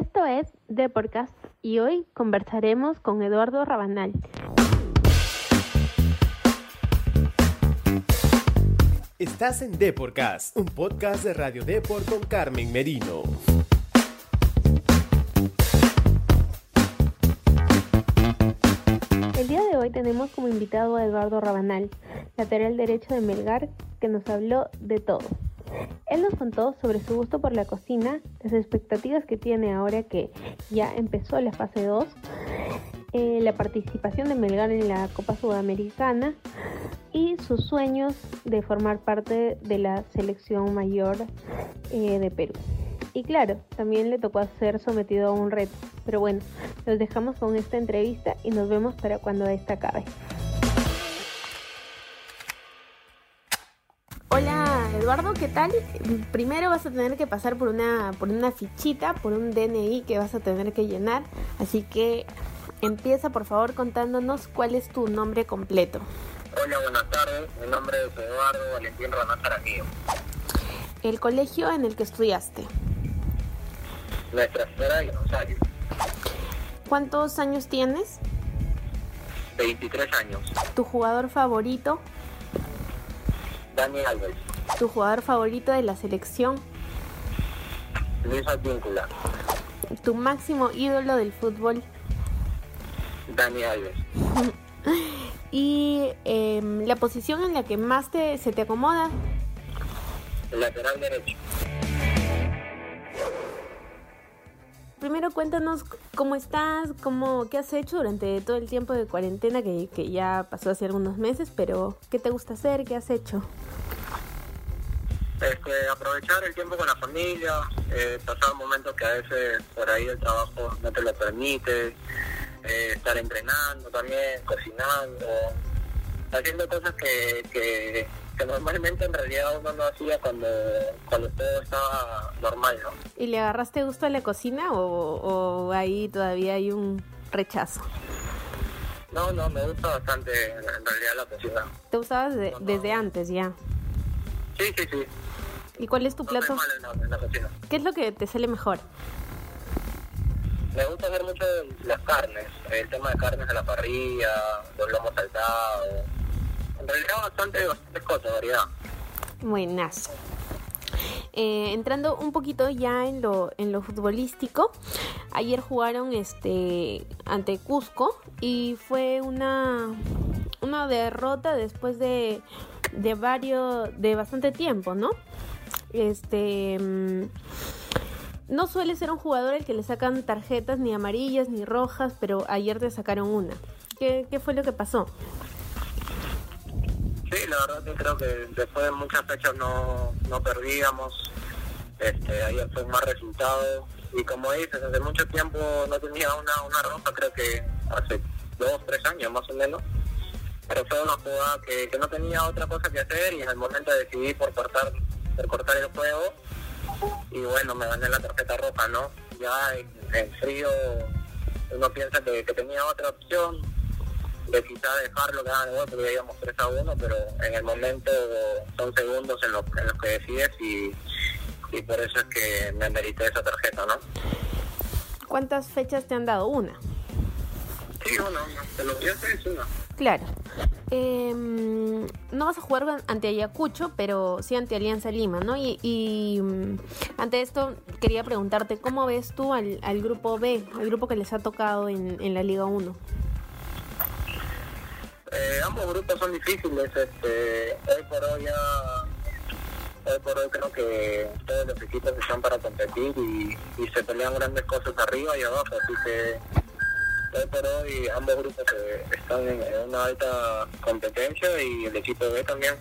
Esto es The Podcast y hoy conversaremos con Eduardo Rabanal. Estás en Deporcast, un podcast de Radio Deport con Carmen Merino. El día de hoy tenemos como invitado a Eduardo Rabanal, lateral derecho de Melgar, que nos habló de todo. Él nos contó sobre su gusto por la cocina, las expectativas que tiene ahora que ya empezó la fase 2, eh, la participación de Melgar en la Copa Sudamericana y sus sueños de formar parte de la selección mayor eh, de Perú. Y claro, también le tocó ser sometido a un reto. Pero bueno, los dejamos con esta entrevista y nos vemos para cuando esta acabe. Eduardo, ¿qué tal? Primero vas a tener que pasar por una, por una fichita, por un DNI que vas a tener que llenar. Así que empieza por favor contándonos cuál es tu nombre completo. Hola, buenas tardes. Mi nombre es Eduardo Valentín Ramón Aramillo. El colegio en el que estudiaste. Nuestra Señora de Rosario. ¿Cuántos años tienes? 23 años. ¿Tu jugador favorito? Dani Alves. ¿Tu jugador favorito de la selección? Luis Advíncula. ¿Tu máximo ídolo del fútbol? Dani Alves. ¿Y em, la posición en la que más te, se te acomoda? Lateral derecho. Primero cuéntanos cómo estás, cómo, qué has hecho durante todo el tiempo de cuarentena que, que ya pasó hace algunos meses, pero ¿qué te gusta hacer? ¿Qué has hecho? Este, aprovechar el tiempo con la familia, eh, pasar momentos que a veces por ahí el trabajo no te lo permite, eh, estar entrenando también, cocinando, haciendo cosas que, que, que normalmente en realidad uno no hacía cuando, cuando todo estaba normal, ¿no? ¿Y le agarraste gusto a la cocina o, o ahí todavía hay un rechazo? No, no, me gusta bastante en realidad la cocina. ¿Te gustaba desde, desde antes ya? Sí, sí, sí. ¿Y cuál es tu No plato? malo en la, en la cocina. ¿Qué es lo que te sale mejor? Me gusta hacer mucho las carnes, el tema de carnes a la parrilla, los lomos saltados. En realidad bastante, bastantes cosas, variedad. Buenazo. Eh, entrando un poquito ya en lo, en lo futbolístico, ayer jugaron este ante Cusco y fue una, una derrota después de, de varios, de bastante tiempo, ¿no? Este mm, no suele ser un jugador el que le sacan tarjetas ni amarillas ni rojas, pero ayer te sacaron una. ¿Qué, fue lo que pasó? Sí, la verdad que creo que después de muchas fechas no, no perdíamos. Este, ayer fue un mal resultado. Y como dices, hace mucho tiempo no tenía una, una roja, creo que hace dos, tres años más o menos. Pero fue una jugada que, que no tenía otra cosa que hacer y en el momento decidí por cortar, por cortar el juego. Y bueno, me gané la tarjeta roja, ¿no? Ya en, en frío uno piensa que, que tenía otra opción, de quizá dejarlo que hagan el gol porque íbamos 3 a 1, pero en el momento son segundos en, los en los que decides y, y por eso es que me merité esa tarjeta, ¿no? ¿Cuántas fechas te han dado? Una. Sí, uno, uno. de lo que yo sé es uno. Claro. Em, no vas a jugar ante Ayacucho, pero sí ante Alianza Lima, ¿no? Y, y, mm, ante esto quería preguntarte, ¿cómo ves tú al, al grupo B, al grupo que les ha tocado en, en la Liga 1? Eh, ambos grupos son difíciles, este, hoy por hoy ya, hoy por hoy creo que todos los equipos están para competir y, y se pelean grandes cosas arriba y abajo, así que hoy por hoy ambos grupos están en, una alta competencia y el equipo B también.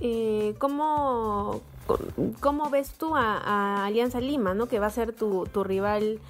Eh, ¿cómo, ¿Cómo ves tú a, a Alianza Lima, ¿no? Que va a ser tu, tu rival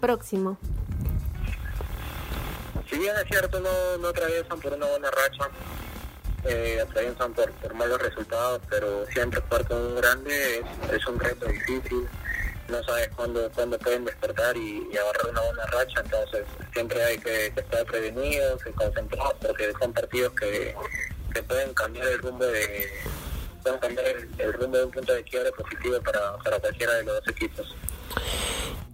próximo. Si bien es cierto, no, no atraviesan por una buena racha, eh, atraviesan por, por malos resultados, pero siempre jugar con un grande es, es un reto difícil. No sabes cuándo, cuándo pueden despertar y, y agarrar una buena racha, entonces siempre hay que, estar prevenidos, que concentrados, porque son partidos que, que pueden cambiar el rumbo de pueden cambiar el, el rumbo de un punto de quiebre positivo para, para cualquiera de los dos equipos.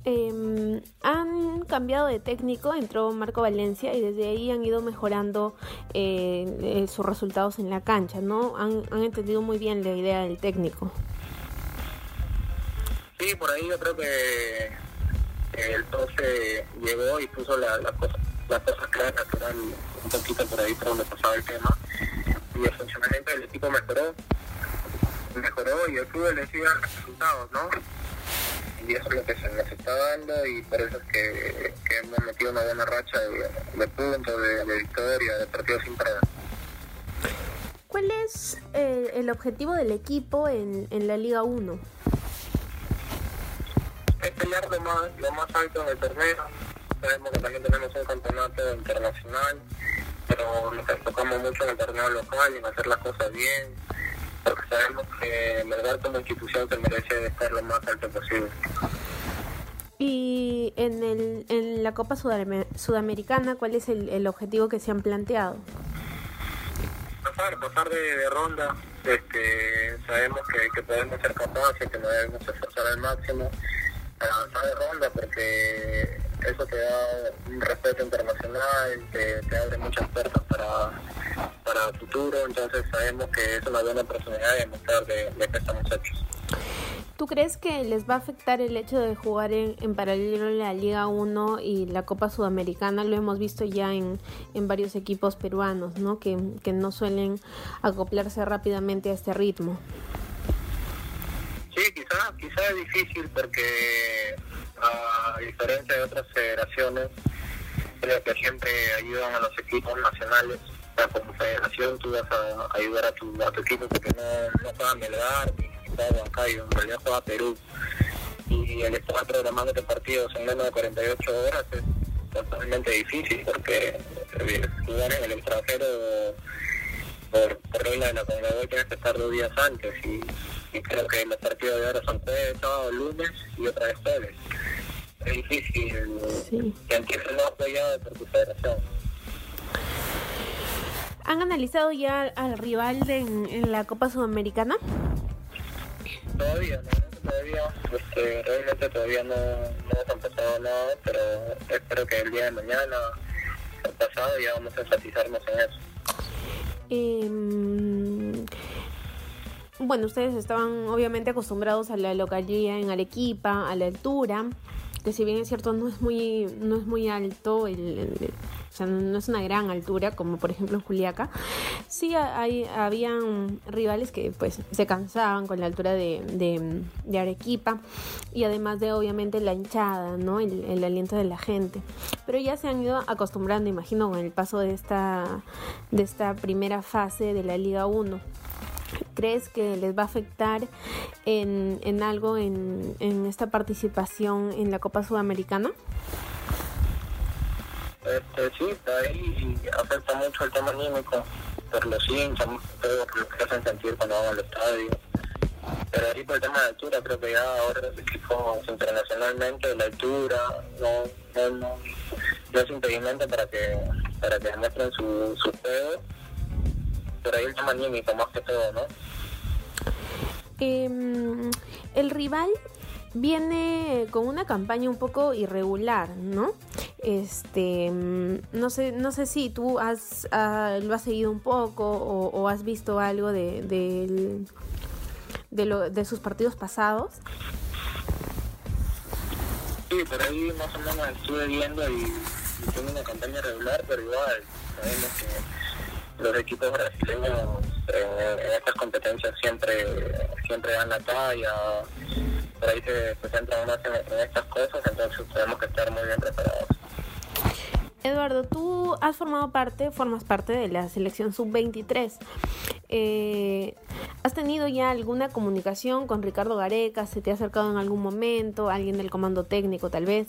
eh, han cambiado de técnico, entró Marco Valencia y desde ahí han ido mejorando eh, eh, sus resultados en la cancha, ¿no? Han, han, entendido muy bien la idea del técnico. Sí, por ahí yo creo que el profe llegó y puso las cosas claras, que eran un poquito por ahí por donde pasaba el tema, y el funcionamiento del equipo mejoró, mejoró y el fútbol le sigue resultados, ¿no? y eso es lo que se nos está dando y por eso es que, hemos metido una buena racha de, de puntos, de, de, victoria, de partidos sin perder. ¿Cuál es eh, el objetivo del equipo en, en la Liga 1? Es pelear lo más, lo más alto en el torneo. Sabemos que también tenemos un campeonato internacional, pero nos enfocamos mucho en el torneo local y en hacer las cosas bien porque sabemos que Melgar como institución se merece estar lo más alto posible. Y en, el, en la Copa Sudam Sudamericana, ¿cuál es el, el, objetivo que se han planteado? Pasar, pasar de, de ronda. Este, sabemos que, que, podemos ser capaces, que nos debemos esforzar al máximo avanzar de ronda, porque eso te da un respeto internacional, te, te abre muchas puertas para para el futuro, entonces sabemos que es una buena oportunidad de demostrar de, de que estamos hechos. ¿Tú crees que les va a afectar el hecho de jugar en, en, paralelo la Liga 1 y la Copa Sudamericana? Lo hemos visto ya en, en varios equipos peruanos, ¿no? Que, que, no suelen acoplarse rápidamente a este ritmo. Sí, quizá, quizá es difícil porque a diferencia de otras federaciones, creo que siempre ayudan a los equipos nacionales sea, como federación tú vas a ayudar a tu, a tu equipo porque no, no juega Melgar ni juega Huancayo, en realidad juega Perú. Y el estar programando estos partidos en menos de 48 horas es totalmente difícil porque eh, jugar en el extranjero por, por regla de la Conmebol tienes que estar dos días antes y, y, creo que los partidos de ahora son jueves, sábado, lunes y otra vez jueves. Es difícil sí. que empieces no apoyado por tu federación. ¿Han analizado ya al rival de, en, en, la Copa Sudamericana? Todavía, no, todavía, este, realmente todavía no, no hemos empezado nada, pero espero que el día de mañana, el pasado, ya vamos a enfatizarnos en eso. Eh, bueno, ustedes estaban obviamente acostumbrados a la localidad en Arequipa, a la altura, que si bien es cierto no es muy, no es muy alto el, el o sea, no es una gran altura como por ejemplo en Juliaca. Sí hay, habían rivales que pues se cansaban con la altura de, de, de Arequipa y además de obviamente la hinchada, ¿no? El, el, aliento de la gente. Pero ya se han ido acostumbrando, imagino, con el paso de esta, de esta primera fase de la Liga 1. ¿Crees que les va a afectar en, en algo en, en esta participación en la Copa Sudamericana? Este, sí, ahí afecta mucho el tema anímico por los hinchas, por lo que hacen sentir cuando van al estadio. Pero ahí por el tema de altura, creo que ya ahora los equipos internacionalmente, la altura no, no, no, no es impedimento para que para que demuestren su, su juego. Pero ahí el tema anímico más que todo, ¿no? Eh, el rival viene con una campaña un poco irregular, ¿no? Este, no sé, no sé si tú has uh, lo has seguido un poco o, o has visto algo de, de, de, lo, de sus partidos pasados. Sí, por ahí más o menos estuve viendo y, y tiene una campaña regular, pero igual sabemos que los equipos brasileños en, en estas competencias siempre siempre dan la talla por ahí se, se centran más en, en, estas cosas, entonces tenemos que estar muy bien preparados. Eduardo, tú has formado parte, formas parte de la selección sub-23. Eh, ¿Has tenido ya alguna comunicación con Ricardo Gareca? ¿Se te ha acercado en algún momento? ¿Alguien del comando técnico tal vez?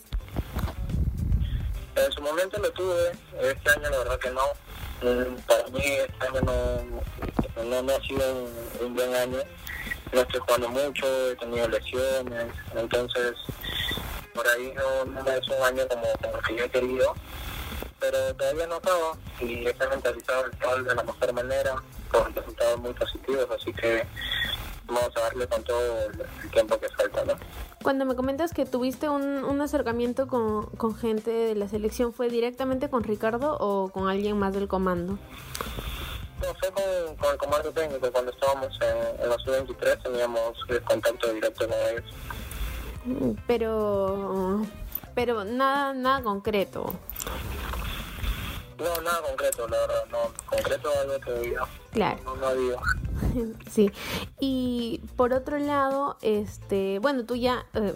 En su momento lo tuve, este año la verdad que no. Para mí este año no, no, no ha sido un, un buen año. No estoy jugando mucho, he tenido lesiones, entonces por ahí no, no es un año como, como que yo he querido, pero todavía no acabo y he mentalizado el cual de la mejor manera, con resultados muy positivos, así que vamos a darle con todo el tiempo que falta, ¿no? Cuando me comentas que tuviste un, un acercamiento con, con, gente de la selección, ¿fue directamente con Ricardo o con alguien más del comando? No, fue con, con el comando técnico. Cuando estábamos en, en la sub-23 teníamos contacto directo con ellos. Pero, pero nada, nada concreto. No, nada concreto, la verdad, no. Concreto algo que Claro. No, no había. Sí, y por otro lado, este, bueno, tú ya eh,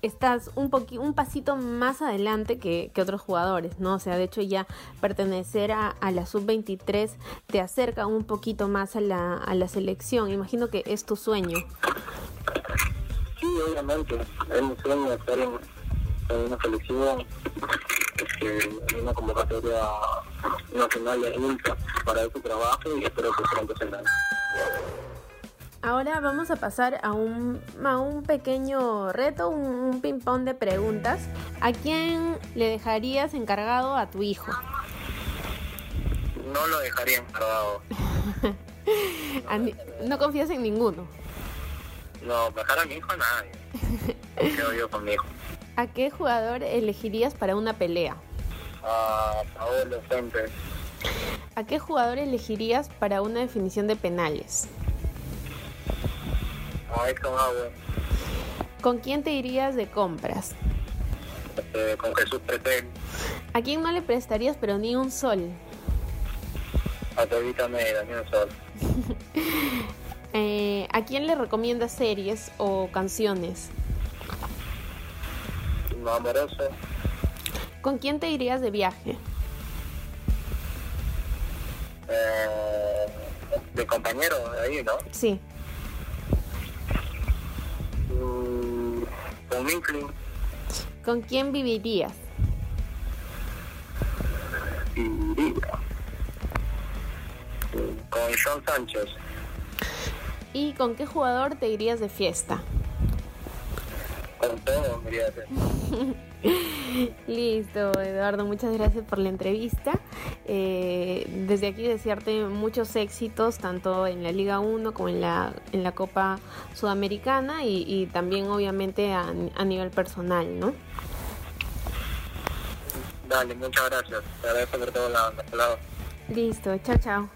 estás un poquito, un pasito más adelante que, que, otros jugadores, ¿no? O sea, de hecho ya pertenecer a, a la sub-23 te acerca un poquito más a la, a la selección. Imagino que es tu sueño. Sí, obviamente, es mi sueño estar en, en una selección, en una convocatoria nacional de INCA para ese trabajo y espero que pronto se gane. Ahora vamos a pasar a un, a un pequeño reto, un, un ping-pong de preguntas. ¿A quién le dejarías encargado a tu hijo? No lo dejaría encargado. no confías en ninguno. No, dejar a mi hijo a nadie. Quedo yo con mi hijo. ¿A qué jugador elegirías para una pelea? A Paolo Fuentes. ¿A qué jugador elegirías para una definición de penales? A Edson. ¿Con quién te irías de compras? Este, con Jesús Pretel. ¿A quién no le prestarías pero ni un sol? A Tevita Meda, ni un sol. eh, ¿A quién le recomiendas series o canciones? Amoroso. ¿Con quién te irías de viaje? Eh, de compañero ahí, ¿no? Sí. Mm, con Minklin. ¿Con quién vivirías? Viviría. Con John Sánchez. ¿Y con qué jugador te irías de fiesta? Listo, Eduardo, muchas gracias por la entrevista. Eh, desde aquí desearte muchos éxitos, tanto en la Liga 1 como en la, en la Copa Sudamericana y, y también obviamente a, a, nivel personal, ¿no? Dale, muchas gracias. Te agradezco por todo la. Listo, chao, chao.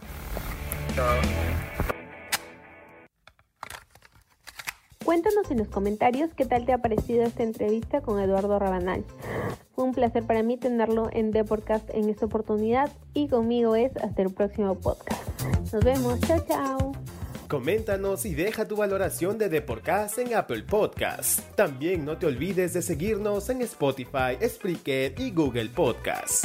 Chao. Cuéntanos en los comentarios qué tal te ha parecido esta entrevista con Eduardo Rabanal. Fue un placer para mí tenerlo en The Podcast en esta oportunidad y conmigo es hasta el próximo podcast. Nos vemos, chao chao. Coméntanos y deja tu valoración de The Podcast en Apple Podcast. También no te olvides de seguirnos en Spotify, Spreaker y Google Podcast.